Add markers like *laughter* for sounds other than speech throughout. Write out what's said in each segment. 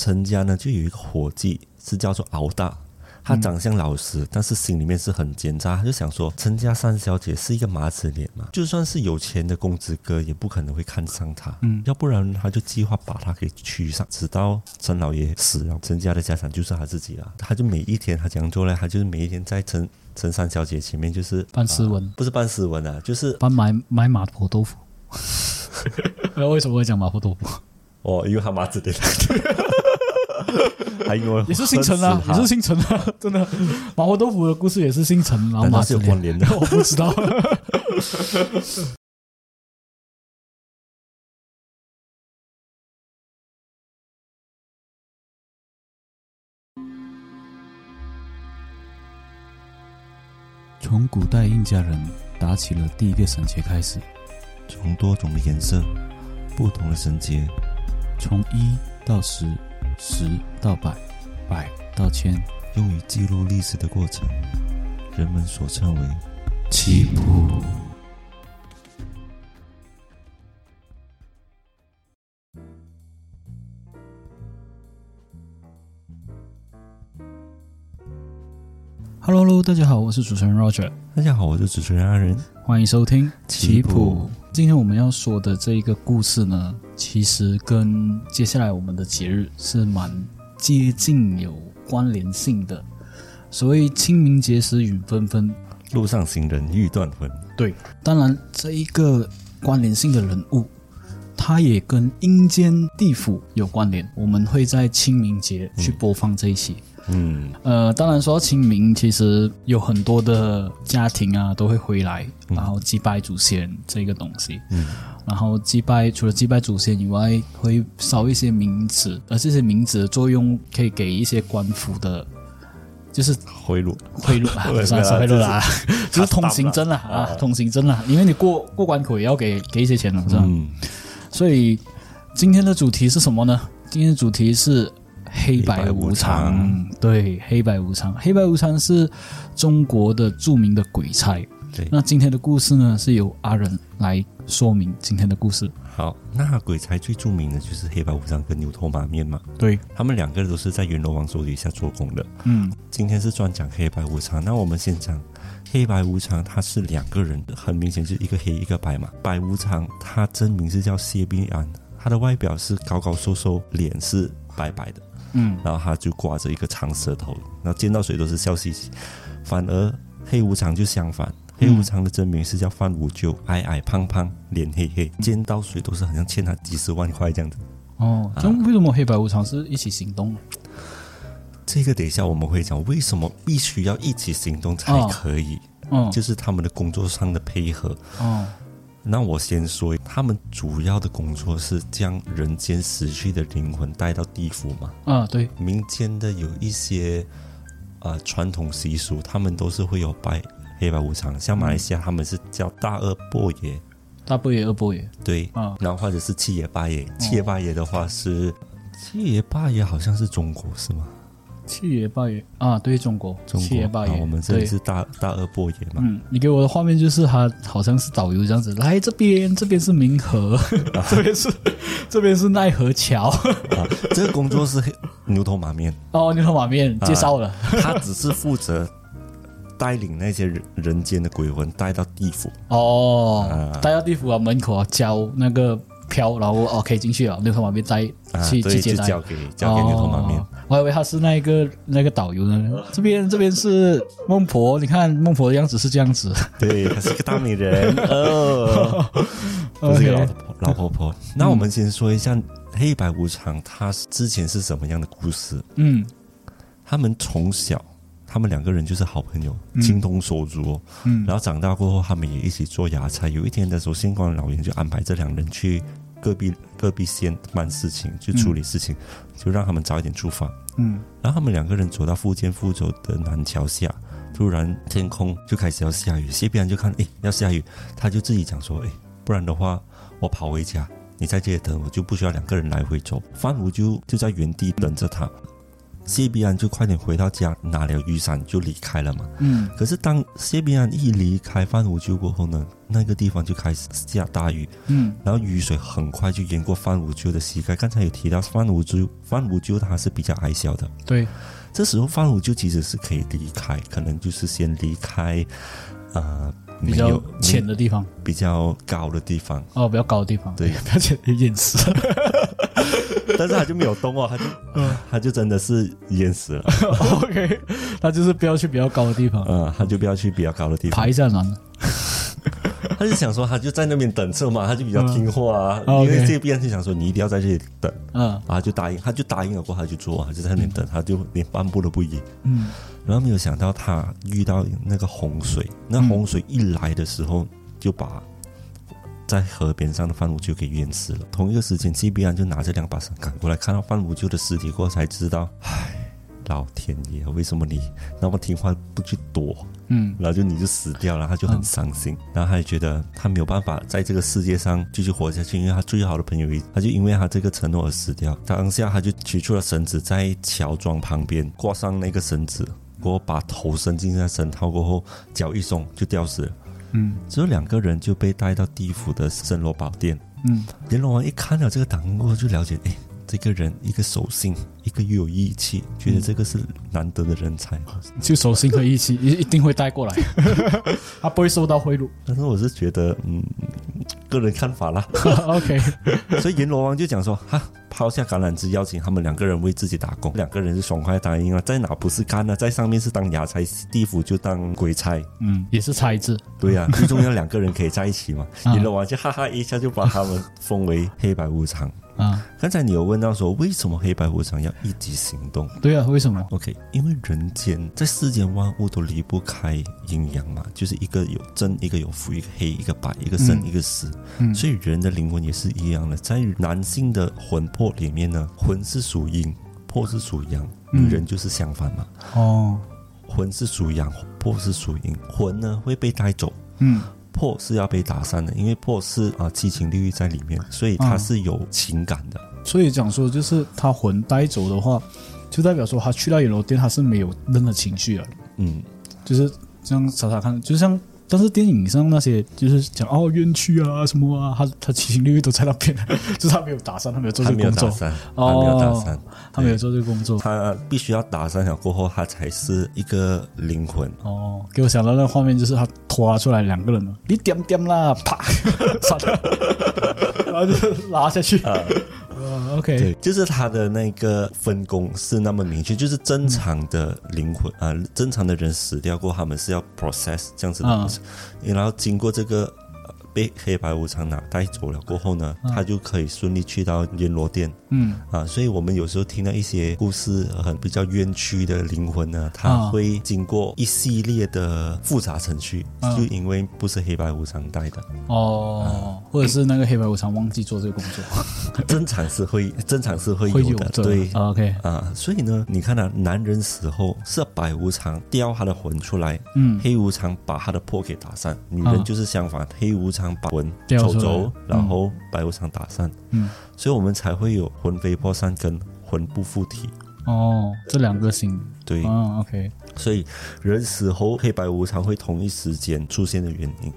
陈家呢就有一个伙计是叫做敖大，他长相老实，但是心里面是很奸诈。他就想说，陈家三小姐是一个麻子脸嘛，就算是有钱的公子哥，也不可能会看上她。嗯，要不然他就计划把她给娶上，直到陈老爷死了，陈家的家产就是他自己了。他就每一天他这样做呢，他就是每一天在陈陈三小姐前面就是办斯文，不是办斯文啊，就是办买买麻婆豆腐。那 *laughs* *laughs* 为什么会讲麻婆豆腐？哦，因为他麻子脸。*laughs* 还因为也是姓陈啊，也是姓陈啊，*laughs* 真的。麻婆豆腐的故事也是姓陈，然后马是有关联的，*laughs* 我不知道。*laughs* 从古代印加人打起了第一个绳结开始，从多种的颜色、不同的绳结，从一到十。十到百，百到千，用于记录历史的过程，人们所称为棋谱。Hello，Hello，大家好，我是主持人 Roger。大家好，我是主持人阿仁。欢迎收听棋谱。今天我们要说的这一个故事呢，其实跟接下来我们的节日是蛮接近、有关联性的。所谓清明节时雨纷纷，路上行人欲断魂。对，当然这一个关联性的人物，他也跟阴间地府有关联。我们会在清明节去播放这一期。嗯，呃，当然说到清明，其实有很多的家庭啊都会回来，然后祭拜祖先这个东西。嗯，然后祭拜除了祭拜祖先以外，会烧一些冥纸，而这些冥纸的作用可以给一些官府的，就是贿赂，贿赂啊，*laughs* 不算是贿赂啦，*laughs* 就是通行证啦啊，通行证啦，因为你过过关口也要给给一些钱的，是吧？嗯，所以今天的主题是什么呢？今天的主题是。黑白无常，对，黑白无常，黑白无常是中国的著名的鬼差。对，那今天的故事呢，是由阿仁来说明今天的故事。好，那鬼差最著名的就是黑白无常跟牛头马面嘛。对，他们两个都是在阎罗王手底下做工的。嗯，今天是专讲黑白无常。那我们先讲黑白无常，他是两个人，很明显就是一个黑一个白嘛。白无常他真名是叫谢必安，他的外表是高高瘦瘦，脸是白白的。嗯，然后他就挂着一个长舌头，然后见到谁都是笑嘻嘻。反而黑无常就相反，黑无常的真名是叫范无咎，矮矮胖胖，脸黑黑，见到谁都是好像欠他几十万块这样子。哦，那为什么黑白无常是一起行动？这个等一下我们会讲，为什么必须要一起行动才可以？嗯，就是他们的工作上的配合。哦。那我先说，他们主要的工作是将人间死去的灵魂带到地府嘛？啊，对。民间的有一些呃传统习俗，他们都是会有拜黑白无常，像马来西亚他们是叫大二伯爷，大伯爷、二伯爷，对。啊，然后或者是七爷八爷，七爷八爷的话是七爷八爷，好像是中国是吗？七爷八爷啊，对中国，中国七爷八爷，我们这里是大大二伯爷嘛。嗯，你给我的画面就是他好像是导游这样子，来这边，这边是明河，*laughs* 这边是这边是奈何桥。这个工作是牛头马面。*laughs* 哦，牛头马面介绍了，他只是负责带领那些人人间的鬼魂带到地府。*laughs* 哦，带到地府啊门口啊交那个票，然后哦可以进去了，牛头马面带去去交给交给牛头马面。我还以为他是那个那个导游呢。*laughs* 这边这边是孟婆，你看孟婆的样子是这样子。对，她是个大美人 *laughs* 哦，*laughs* 不是个老老婆婆。那我们先说一下黑白无常，他之前是什么样的故事？嗯，他们从小，他们两个人就是好朋友，情同手足。嗯，然后长大过后，他们也一起做牙差。有一天的时候，县官老爷就安排这两人去。隔壁隔壁县办事情，去处理事情，就让他们早一点出发。嗯，然后他们两个人走到福建福州的南桥下，突然天空就开始要下雨。谢必然就看，哎，要下雨，他就自己讲说，哎，不然的话，我跑回家，你在这里等，我就不需要两个人来回走。范武就就在原地等着他。谢必安就快点回到家，拿了雨伞就离开了嘛。嗯。可是当谢必安一离开范无咎过后呢，那个地方就开始下大雨。嗯。然后雨水很快就淹过范无咎的膝盖。刚才有提到范无咎，范无咎他是比较矮小的。对。这时候范无咎其实是可以离开，可能就是先离开，呃，比较浅的地方，比较高的地方。哦，比较高的地方。对，而且淹死。但是他就没有动哦，他就，*laughs* 他就真的是淹死了。*laughs* OK，他就是不要去比较高的地方。嗯，他就不要去比较高的地方。爬一下难。他就想说，他就在那边等车嘛，他就比较听话啊。因为这边就想说，你一定要在这里等。嗯，啊，就答应，他就答应了过后，他就做，他就在那边等，他就连半步都不移。嗯，然后没有想到他遇到那个洪水，那洪水一来的时候，就把。在河边上的范无咎给淹死了。同一个时间，季必安就拿着两把伞赶过来，看到范无咎的尸体过后，才知道，唉，老天爷，为什么你那么听话不去躲？嗯，然后就你就死掉了，他就很伤心。然后他也觉得他没有办法在这个世界上继续活下去，因为他最好的朋友，他就因为他这个承诺而死掉。当下他就取出了绳子，在桥桩旁边挂上那个绳子，过后把头伸进那绳套过后，脚一松就吊死了。嗯，只有两个人就被带到地府的森罗宝殿。嗯，阎罗王一看到这个档案过后，就了解，哎，这个人一个守信，一个又有义气，觉得这个是难得的人才。就守信和义气，一一定会带过来，*laughs* 他不会受到贿赂。但是我是觉得，嗯，个人看法啦。*laughs* OK，*laughs* 所以阎罗王就讲说，哈。抛下橄榄枝，邀请他们两个人为自己打工。两个人是爽快答应了，在哪不是干呢？在上面是当衙差，地府就当鬼差。嗯，也是差字。对呀，最重要两个人可以在一起嘛。*laughs* 阎罗王就哈哈一下就把他们封为黑白无常。啊，刚才你有问到说，为什么黑白无常要一起行动？对啊，为什么？OK，因为人间在世间万物都离不开阴阳嘛，就是一个有真，一个有负，一个黑，一个白，一个生，一个死。嗯，所以人的灵魂也是一样的，在男性的魂魄里面呢，魂是属阴，魄是属阳，女人就是相反嘛。哦，魂是属阳，魄是属阴，魂呢会被带走。嗯。破是要被打散的，因为破是啊七情六欲在里面，所以它是有情感的。所以讲说，就是他魂带走的话，就代表说他去到阎罗殿，他是没有任何情绪了。嗯，就是这样查查看，就像。但是电影上那些就是讲哦冤屈啊什么啊，他他七情六欲都在那边，*laughs* 就是他没有打算，他没有做这个工作，他没有打散，他没有做这个工作，他必须要打散了过后，他才是一个灵魂。哦，给我想到那画面就是他拖出来两个人，你点点啦，啪，然后就拉下去。OK，对，就是他的那个分工是那么明确，就是正常的灵魂啊，正常的人死掉过，他们是要 process 这样子的然后经过这个。被黑白无常拿带走了过后呢，他就可以顺利去到阎罗殿。嗯。啊，所以我们有时候听到一些故事，很比较冤屈的灵魂呢，他会经过一系列的复杂程序，就因为不是黑白无常带的。哦，或者是那个黑白无常忘记做这个工作，*laughs* 正常是会正常是会有的，对，OK。啊，所以呢，你看啊，男人死后是白无常叼他的魂出来，嗯，黑无常把他的魄给打散，女人就是相反，黑无常。把魂抽走，然后白无常打散，嗯，所以我们才会有魂飞魄散跟魂不附体。哦，这两个型对，嗯，OK。所以人死后黑白无常会同一时间出现的原因。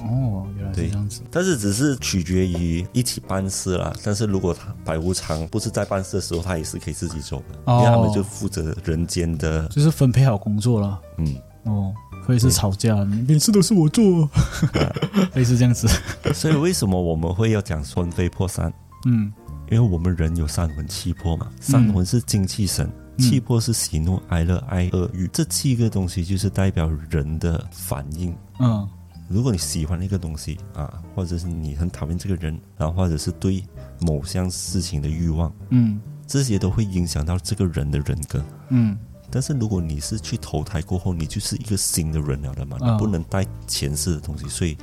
哦，原来是这样子。但是只是取决于一起办事啦。但是如果他白无常不是在办事的时候，他也是可以自己走的，因为他们就负责人间的，就是分配好工作了。嗯，哦。会是吵架，每次都是我做，*laughs* 类似这样子。所以为什么我们会要讲魂飞魄散？嗯，因为我们人有三魂七魄嘛。三魂是精气神，七魄是喜怒哀乐哀恶欲。这七个东西就是代表人的反应。嗯，如果你喜欢一个东西啊，或者是你很讨厌这个人，然后或者是对某项事情的欲望，嗯，这些都会影响到这个人的人格。嗯。但是如果你是去投胎过后，你就是一个新的人了的嘛，你不能带前世的东西，所以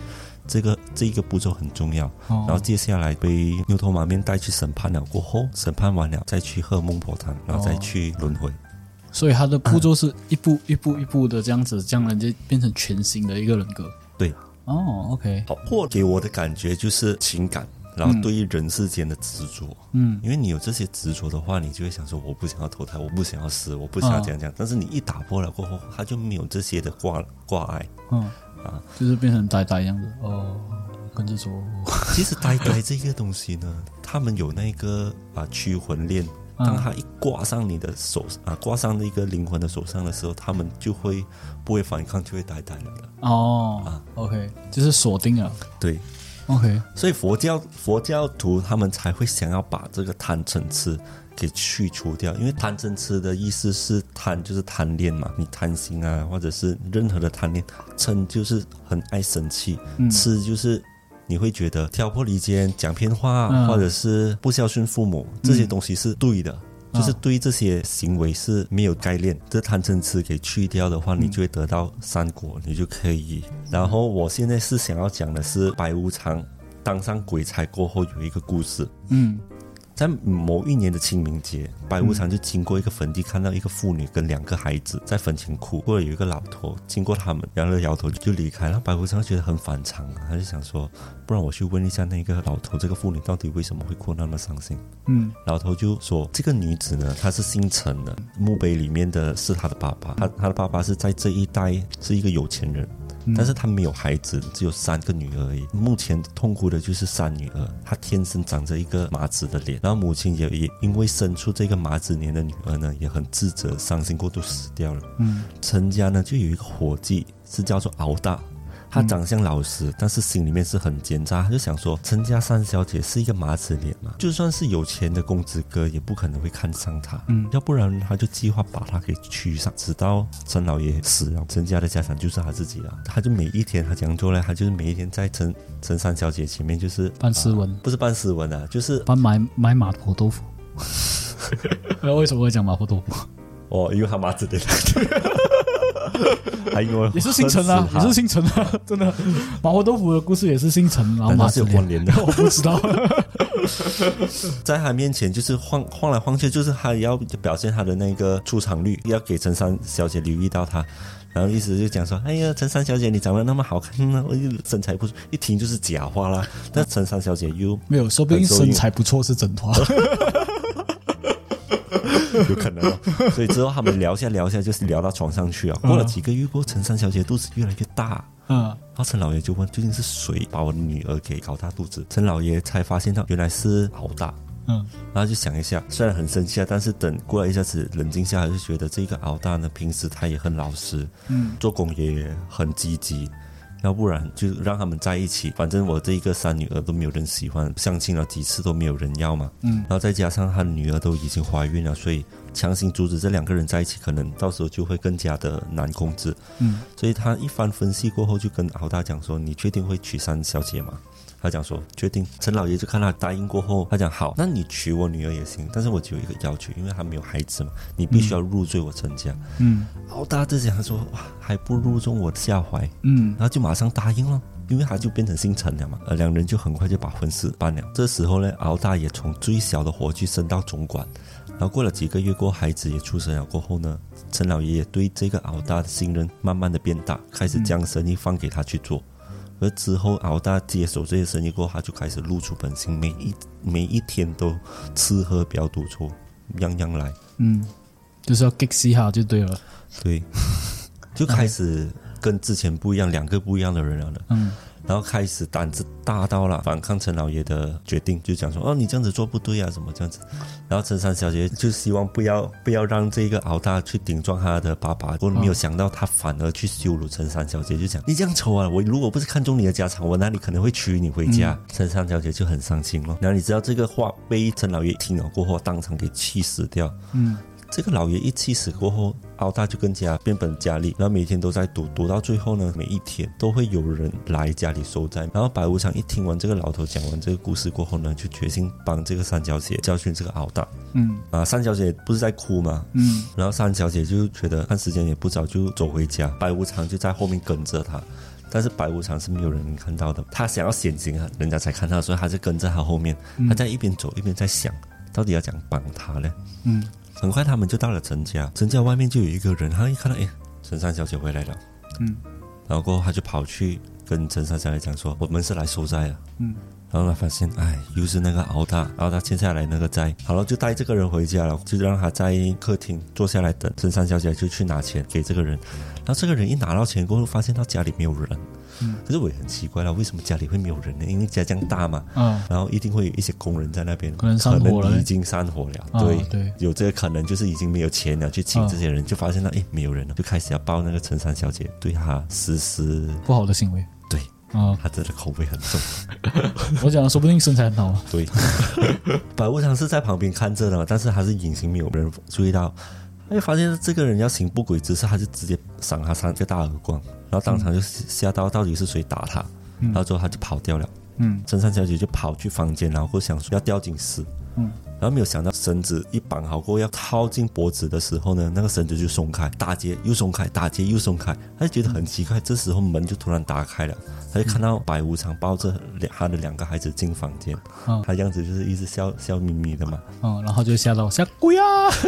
这个这一个步骤很重要。然后接下来被牛头马面带去审判了过后，审判完了再去喝孟婆汤，然后再去轮回。所以他的步骤是一步一步一步的这样子，将人就变成全新的一个人格。对，哦，OK。好，破给我的感觉就是情感。然后对于人世间的执着，嗯，因为你有这些执着的话，你就会想说，我不想要投胎，我不想要死，我不想要这样这样。但是你一打破了过后，他就没有这些的挂挂碍，嗯啊，就是变成呆呆样子哦。跟着说，*laughs* 其实呆呆这个东西呢，他们有那个啊驱魂链。当他一挂上你的手啊，挂上那个灵魂的手上的时候，他们就会不会反抗，就会呆呆了的。哦啊，OK，就是锁定了。对，OK。所以佛教佛教徒他们才会想要把这个贪嗔痴给去除掉，因为贪嗔痴的意思是贪就是贪恋嘛，你贪心啊，或者是任何的贪恋，嗔就是很爱生气，痴就是。你会觉得挑拨离间、讲偏话，或者是不孝顺父母，这些东西是对的，就是对这些行为是没有概念。这贪嗔痴给去掉的话，你就会得到三果，你就可以。然后我现在是想要讲的是白无常当上鬼差过后有一个故事。嗯。在某一年的清明节，白无常就经过一个坟地，看到一个妇女跟两个孩子在坟前哭。过了有一个老头经过他们，摇了摇头就离开然后。白无常觉得很反常，他就想说，不然我去问一下那个老头，这个妇女到底为什么会哭那么伤心？嗯，老头就说，这个女子呢，她是姓陈的，墓碑里面的是她的爸爸，她她的爸爸是在这一代是一个有钱人。但是他没有孩子，只有三个女儿而已。目前痛苦的就是三女儿，她天生长着一个麻子的脸，然后母亲也也因为生出这个麻子脸的女儿呢，也很自责、伤心过度死掉了。嗯，陈家呢就有一个伙计，是叫做敖大。他长相老实，但是心里面是很奸诈。他就想说，陈家三小姐是一个麻子脸嘛，就算是有钱的公子哥，也不可能会看上她。嗯，要不然他就计划把她给娶上，直到陈老爷死了，陈家的家产就是他自己了。他就每一天他这样做呢，他就是每一天在陈陈三小姐前面就是扮斯文，不是扮斯文啊，就是扮买买麻婆豆腐。那 *laughs* *laughs* 为什么会讲麻婆豆腐？哦，因为他麻子脸。也是姓陈啊，也是姓陈啊，真 *laughs* 的。麻婆豆腐的故事也是姓陈，然后马是有关联的，*laughs* 我不知道。*laughs* 在他面前就是晃晃来晃去，就是他要表现他的那个出场率，要给陈三小姐留意到他，然后意思就讲说：“哎呀，陈三小姐你长得那么好看呢，我身材不错。”一听就是假话啦。但陈三小姐又没有，说不定身材不错是真话。有可能，所以之后他们聊下聊下，就是聊到床上去啊。过了几个月，过陈三小姐肚子越来越大，嗯，然后陈老爷就问：究竟是谁把我的女儿给搞大肚子？陈老爷才发现到原来是敖大，嗯，然后就想一下，虽然很生气啊，但是等过了一下子冷静下来，就觉得这个敖大呢，平时他也很老实，嗯，做工也很积极。要不然就让他们在一起，反正我这一个三女儿都没有人喜欢，相亲了几次都没有人要嘛。嗯，然后再加上他的女儿都已经怀孕了，所以强行阻止这两个人在一起，可能到时候就会更加的难控制。嗯，所以他一番分析过后，就跟敖大讲说：“你确定会娶三小姐吗？”他讲说确定，陈老爷就看他答应过后，他讲好，那你娶我女儿也行，但是我只有一个要求，因为他没有孩子嘛，你必须要入赘我陈家。嗯，敖大这讲他说哇，还不入中我下怀，嗯，然后就马上答应了，因为他就变成姓陈了嘛，呃，两人就很快就把婚事办了。这时候呢，敖大也从最小的伙计升到总管，然后过了几个月过，孩子也出生了过后呢，陈老爷也对这个敖大的信任慢慢的变大，开始将生意放给他去做。而之后，敖大接手这些生意过后，他就开始露出本性，每一每一天都吃喝嫖赌抽，样样来。嗯，就是要 get 嘻哈就对了。对，*laughs* 就开始跟之前不一样，两个不一样的人了。嗯。然后开始胆子大到了，反抗陈老爷的决定，就讲说：“哦，你这样子做不对啊，什么这样子？”然后陈三小姐就希望不要不要让这个敖大去顶撞他的爸爸，我没有想到他反而去羞辱陈三小姐，就讲：“你这样丑啊！我如果不是看中你的家产，我哪里可能会娶你回家？”陈三小姐就很伤心了。然后你知道这个话被陈老爷听了过后，当场给气死掉。嗯。这个老爷一气死过后，敖大就更加变本加厉，然后每天都在赌，赌到最后呢，每一天都会有人来家里收债。然后白无常一听完这个老头讲完这个故事过后呢，就决心帮这个三小姐教训这个敖大。嗯，啊，三小姐不是在哭吗？嗯，然后三小姐就觉得看时间也不早，就走回家。白无常就在后面跟着他，但是白无常是没有人能看到的，他想要显形啊，人家才看到，所以他就跟在他后面。他在一边走一边在想，到底要怎样帮他呢？嗯。很快他们就到了陈家，陈家外面就有一个人，他一看到，哎，陈三小姐回来了，嗯，然后过后他就跑去跟陈三小姐讲说，我们是来收债的，嗯，然然后他发现，哎，又是那个熬大，熬大欠下来那个债，好了，就带这个人回家了，就让他在客厅坐下来等。陈三小姐就去拿钱给这个人，然后这个人一拿到钱过后，发现他家里没有人。嗯，可是我也很奇怪了，为什么家里会没有人呢？因为家这样大嘛，嗯，然后一定会有一些工人在那边，可能可能已经散伙了，对对，有这个可能，就是已经没有钱了，去请这些人，就发现他，哎，没有人了，就开始要报那个陈三小姐对他实施不好的行为，对，啊，他真的口味很重。*laughs* 我讲，说不定身材很好啊。对，白无常是在旁边看着的，但是还是隐形，没有人注意到。他就，发现这个人要行不轨之事，他就直接赏他三个大耳光。然后当场就吓到，到底是谁打他？然后之后他就跑掉了。嗯，陈善小姐就跑去房间，然后想说要吊警示。嗯，然后没有想到绳子一绑好过要套进脖子的时候呢，那个绳子就松开，打结又松开，打结又松开，他就觉得很奇怪。这时候门就突然打开了。他就看到白无常抱着两他的两个孩子进房间，他样子就是一直笑笑眯眯的嘛，嗯，然后就吓到吓鬼啊！*laughs*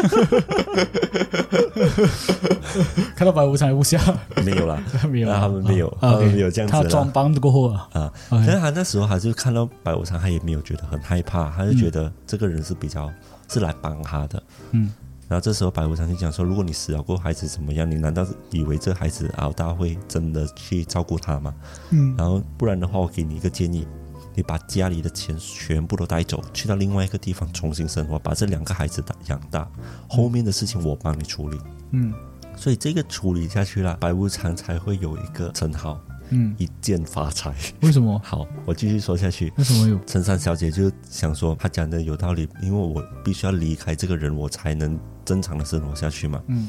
看到白无常不吓，没有啦，*laughs* 没有，他们没有，他们没有这样子。他装帮过后啊，啊，但是他那时候他就看到白无常，他也没有觉得很害怕，他就觉得这个人是比较是来帮他的，嗯。然后这时候白无常就讲说：“如果你死了过孩子怎么样？你难道以为这孩子熬大会真的去照顾他吗？嗯，然后不然的话，我给你一个建议，你把家里的钱全部都带走，去到另外一个地方重新生活，把这两个孩子养大，后面的事情我帮你处理。嗯，所以这个处理下去了，白无常才会有一个称号。”嗯，一键发财。为什么？*laughs* 好，我继续说下去。为什么有？陈三小姐就想说，她讲的有道理，因为我必须要离开这个人，我才能正常的生活下去嘛。嗯。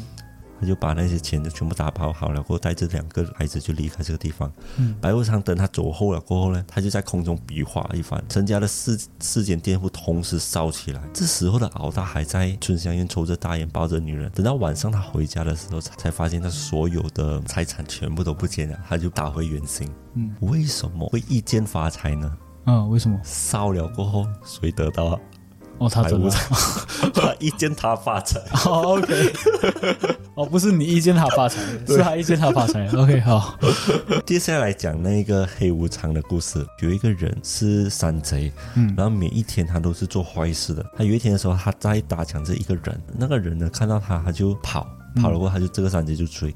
他就把那些钱就全部打包好了，过后带着两个孩子就离开这个地方。嗯，白无常等他走后了过后呢，他就在空中比划一番，陈家的四四间店铺同时烧起来。这时候的敖大还在春香院抽着大烟，抱着女人。等到晚上他回家的时候，才才发现他所有的财产全部都不见了，他就打回原形。嗯，为什么会一剑发财呢？啊，为什么烧了过后谁得到？哦，他怎么？*laughs* 他一见他发财。*laughs* 哦 OK，哦，不是你一见他发财，是他一见他发财。OK，好。接下来讲那个黑无常的故事。有一个人是山贼，嗯，然后每一天他都是做坏事的。他有一天的时候，他在打抢这一个人，那个人呢看到他，他就跑，跑了过后，他就这个山贼就追，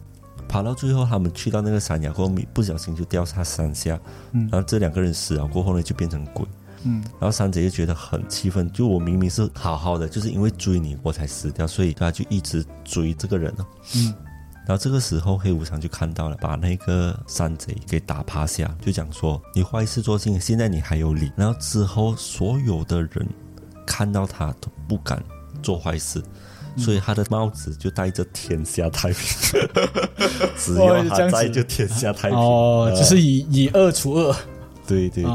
跑到最后，他们去到那个山崖过后，不小心就掉下山下，嗯，然后这两个人死了过后呢，就变成鬼。嗯，然后三姐就觉得很气愤，就我明明是好好的，就是因为追你我才死掉，所以他就一直追这个人了。嗯，然后这个时候黑无常就看到了，把那个山贼给打趴下，就讲说你坏事做尽，现在你还有理。然后之后所有的人看到他都不敢做坏事，所以他的帽子就戴着天下太平，只要他在就天下太平。哦，就是以以恶除恶。对对对，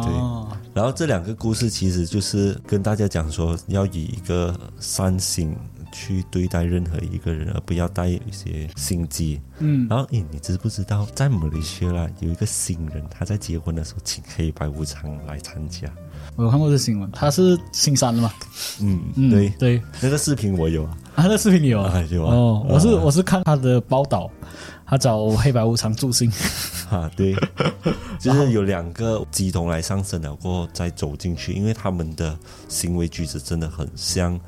然后这两个故事其实就是跟大家讲说，要以一个善心去对待任何一个人，而不要带一些心机。嗯，然后诶，你知不知道在马来西亚有一个新人，他在结婚的时候请黑白无常来参加？我有看过这新闻，他是新山的嘛？嗯，对对，那个视频我有啊，啊，那视频你有啊？有啊。哦，我是我是看他的报道。他找黑白无常助兴，哈，对，就是有两个鸡童来上身了，过后再走进去，因为他们的行为举止真的很像。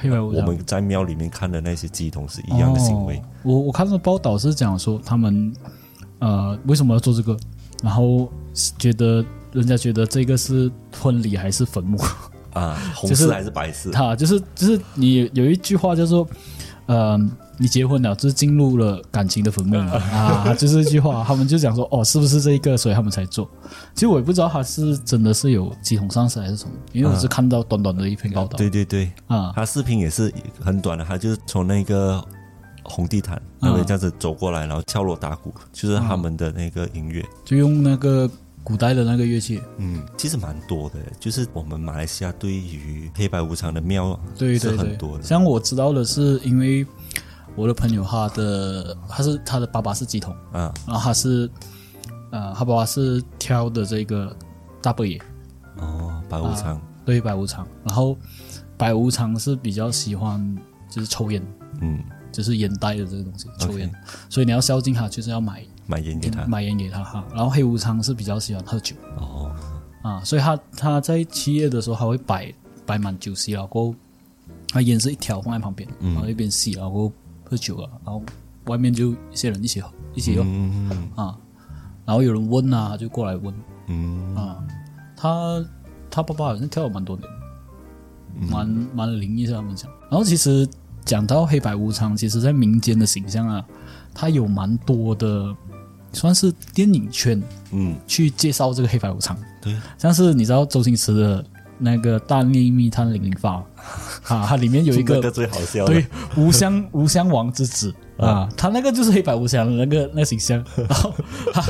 我们在庙里面看的那些鸡童是一样的行为。我我看到报道是讲说他们呃为什么要做这个，然后觉得人家觉得这个是婚礼还是坟墓 *laughs* 啊？红事还是白事？他就是就是你有一句话叫做呃。你结婚了，就是进入了感情的坟墓啊！就是这句话，他们就讲说，哦，是不是这一个，所以他们才做。其实我也不知道他是真的是有鸡同上司还是什么，因为我是看到短短的一篇报道。对对对，啊，他视频也是很短的，他就是从那个红地毯那边这样子走过来，然后敲锣打鼓，就是他们的那个音乐，就用那个古代的那个乐器。嗯，其实蛮多的，就是我们马来西亚对于黑白无常的庙，对对对很多的。像我知道的是，因为。我的朋友，他的他是他的爸爸是鸡桶，嗯，然后他是，呃，他爸爸是挑的这个大伯爷，哦，白无常，对，白无常，然后白无常是比较喜欢就是抽烟，嗯，就是烟袋的这个东西，抽烟，所以你要孝敬他，就是要买买烟给他，买烟给他哈，然后黑无常是比较喜欢喝酒，哦，啊，所以他他在七月的时候，他会摆摆满酒席，然后他烟是一条放在旁边，然后一边吸，然后喝酒啊，然后外面就一些人一起喝一起用啊，然后有人问啊，就过来问，嗯。啊，他他爸爸好像跳了蛮多年，蛮蛮灵异，是他们讲。然后其实讲到黑白无常，其实在民间的形象啊，他有蛮多的。算是电影圈，嗯，去介绍这个黑白无常，对，像是你知道周星驰的那个《大内密探零零发》，啊，它里面有一个最好笑，对，无香无香王之子啊，他那个就是黑白无常的那个那形象，*laughs* 然后他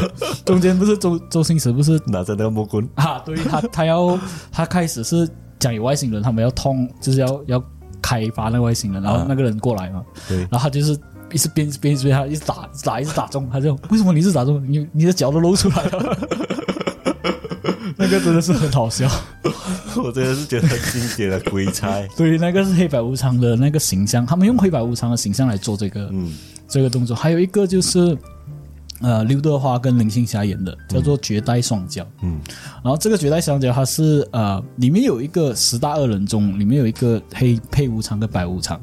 中间不是周周星驰不是拿着那个木棍。*laughs* 啊，对他他要他开始是讲有外星人，他们要通就是要要开发那个外星人，然后那个人过来嘛，对，然后他就是。一直鞭鞭鞭他，一直打打一直打中，他就为什么你是打中？你你的脚都露出来了，那个真的是很好笑。*laughs* 我真的是觉得很经典的鬼差。*laughs* 对，那个是黑白无常的那个形象，他们用黑白无常的形象来做这个嗯这个动作。还有一个就是呃刘德华跟林青霞演的，叫做绝代双骄。嗯，然后这个绝代双骄，它是呃里面有一个十大恶人中，里面有一个黑黑无常跟白无常，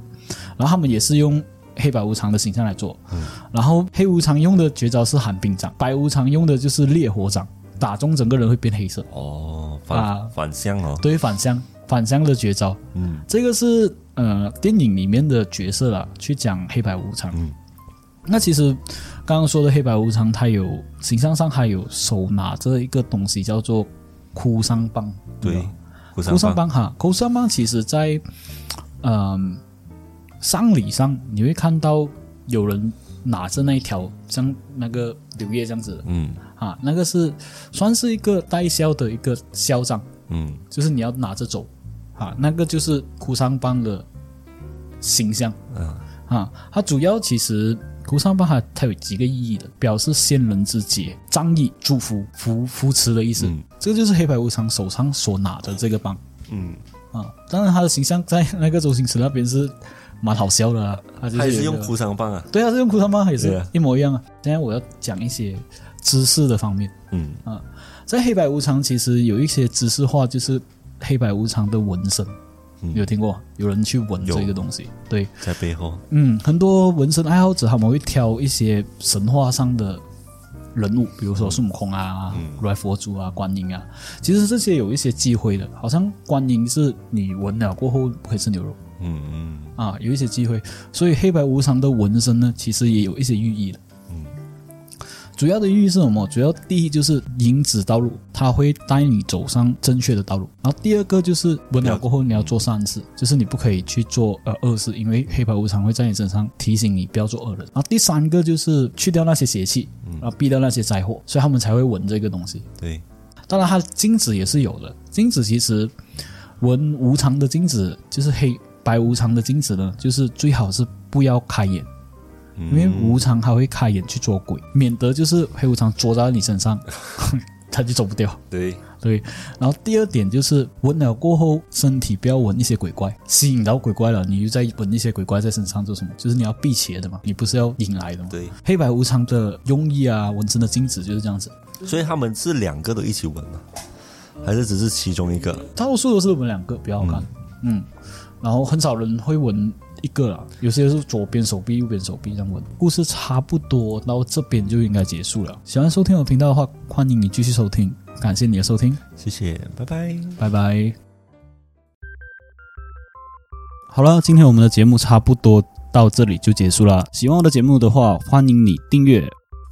然后他们也是用。黑白无常的形象来做，嗯然后黑无常用的绝招是寒冰掌，白无常用的就是烈火掌，打中整个人会变黑色。哦，反反向哦，对，反向反向的绝招。嗯，这个是呃电影里面的角色啦，去讲黑白无常。嗯，那其实刚刚说的黑白无常，他有形象上还有手拿着一个东西叫做哭丧棒。对，哭丧棒哈，哭丧棒其实在嗯。丧礼上你会看到有人拿着那一条像那个柳叶这样子的，嗯，啊，那个是算是一个代销的一个销章，嗯，就是你要拿着走，啊，那个就是哭丧棒的形象，嗯，啊，它主要其实哭丧棒它它有几个意义的，表示先人之节、仗义、祝福、扶扶持的意思，这个就是黑白无常手上所拿的这个棒，嗯，啊，当然他的形象在那个周星驰那边是。蛮好笑的啊，他也是用哭丧棒啊，对啊，是用哭丧棒，也是一模一样啊。现在我要讲一些知识的方面，嗯。啊，在黑白无常其实有一些知识化，就是黑白无常的纹身，有听过？有人去纹这个东西，对，在背后，嗯，很多纹身爱好者他们会挑一些神话上的人物，比如说孙悟空啊、如来佛祖啊、观音啊，其实这些有一些忌讳的，好像观音是你纹了过后不可以吃牛肉。嗯嗯。啊，有一些忌讳，所以黑白无常的纹身呢，其实也有一些寓意的。嗯，主要的寓意是什么？主要第一就是引子道路，它会带你走上正确的道路。然后第二个就是纹了过后你要做善事，就是你不可以去做呃恶事，因为黑白无常会在你身上提醒你不要做恶人。然后第三个就是去掉那些邪气，然后避掉那些灾祸，所以他们才会纹这个东西。对，当然它金子也是有的，金子其实纹无常的金子就是黑。白无常的金子呢，就是最好是不要开眼，因为无常还会开眼去捉鬼，免得就是黑无常捉在你身上，*laughs* 他就走不掉。对对，然后第二点就是纹了过后，身体不要纹一些鬼怪，吸引到鬼怪了，你就在纹一些鬼怪在身上做什么？就是你要避邪的嘛，你不是要引来的嘛？对，黑白无常的用意啊，纹身的精子就是这样子。所以他们是两个都一起纹吗？还是只是其中一个？大多数都是纹两个比较好看。嗯。然后很少人会纹一个了，有些是左边手臂、右边手臂这样纹。故事差不多到这边就应该结束了。喜欢收听我频道的话，欢迎你继续收听。感谢你的收听，谢谢，拜拜，拜拜。好了，今天我们的节目差不多到这里就结束了。喜欢我的节目的话，欢迎你订阅、